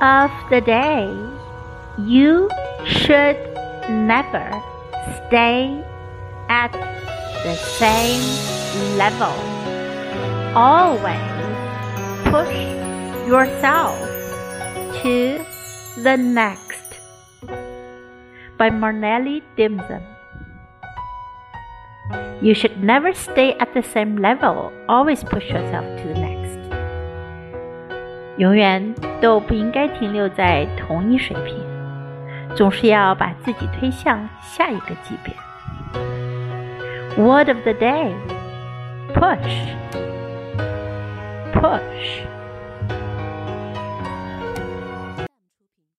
of the day you should never stay at the same level. Always push yourself to the next. By Marnelli Dimzon. You should never stay at the same level. Always push yourself to the next. 永远都不应该停留在同一水平，总是要把自己推向下一个级别。Word of the day push, push.